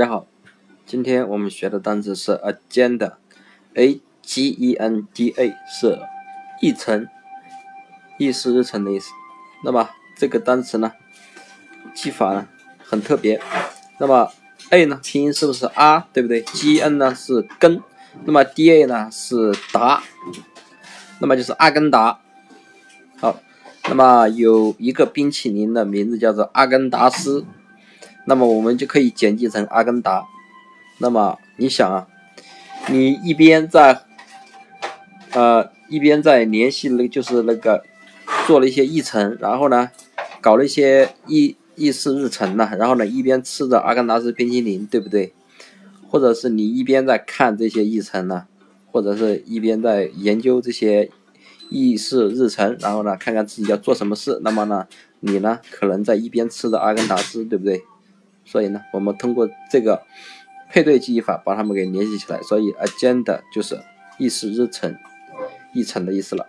大家好，今天我们学的单词是 agenda，a g e n d a 是议程、议事日程的意思。那么这个单词呢，记法呢很特别。那么 a 呢拼音是不是 r 对不对？g n 呢是根，那么 d a 呢是达，那么就是阿根达。好，那么有一个冰淇淋的名字叫做阿根达斯。那么我们就可以简记成阿根达。那么你想啊，你一边在呃一边在联系那就是那个做了一些议程，然后呢搞了一些议议事日程呢，然后呢一边吃着阿根达斯冰淇淋，对不对？或者是你一边在看这些议程呢，或者是一边在研究这些议事日程，然后呢看看自己要做什么事。那么呢你呢可能在一边吃着阿根达斯，对不对？所以呢，我们通过这个配对记忆法把它们给联系起来，所以 agenda 就是议事日程、议程的意思了。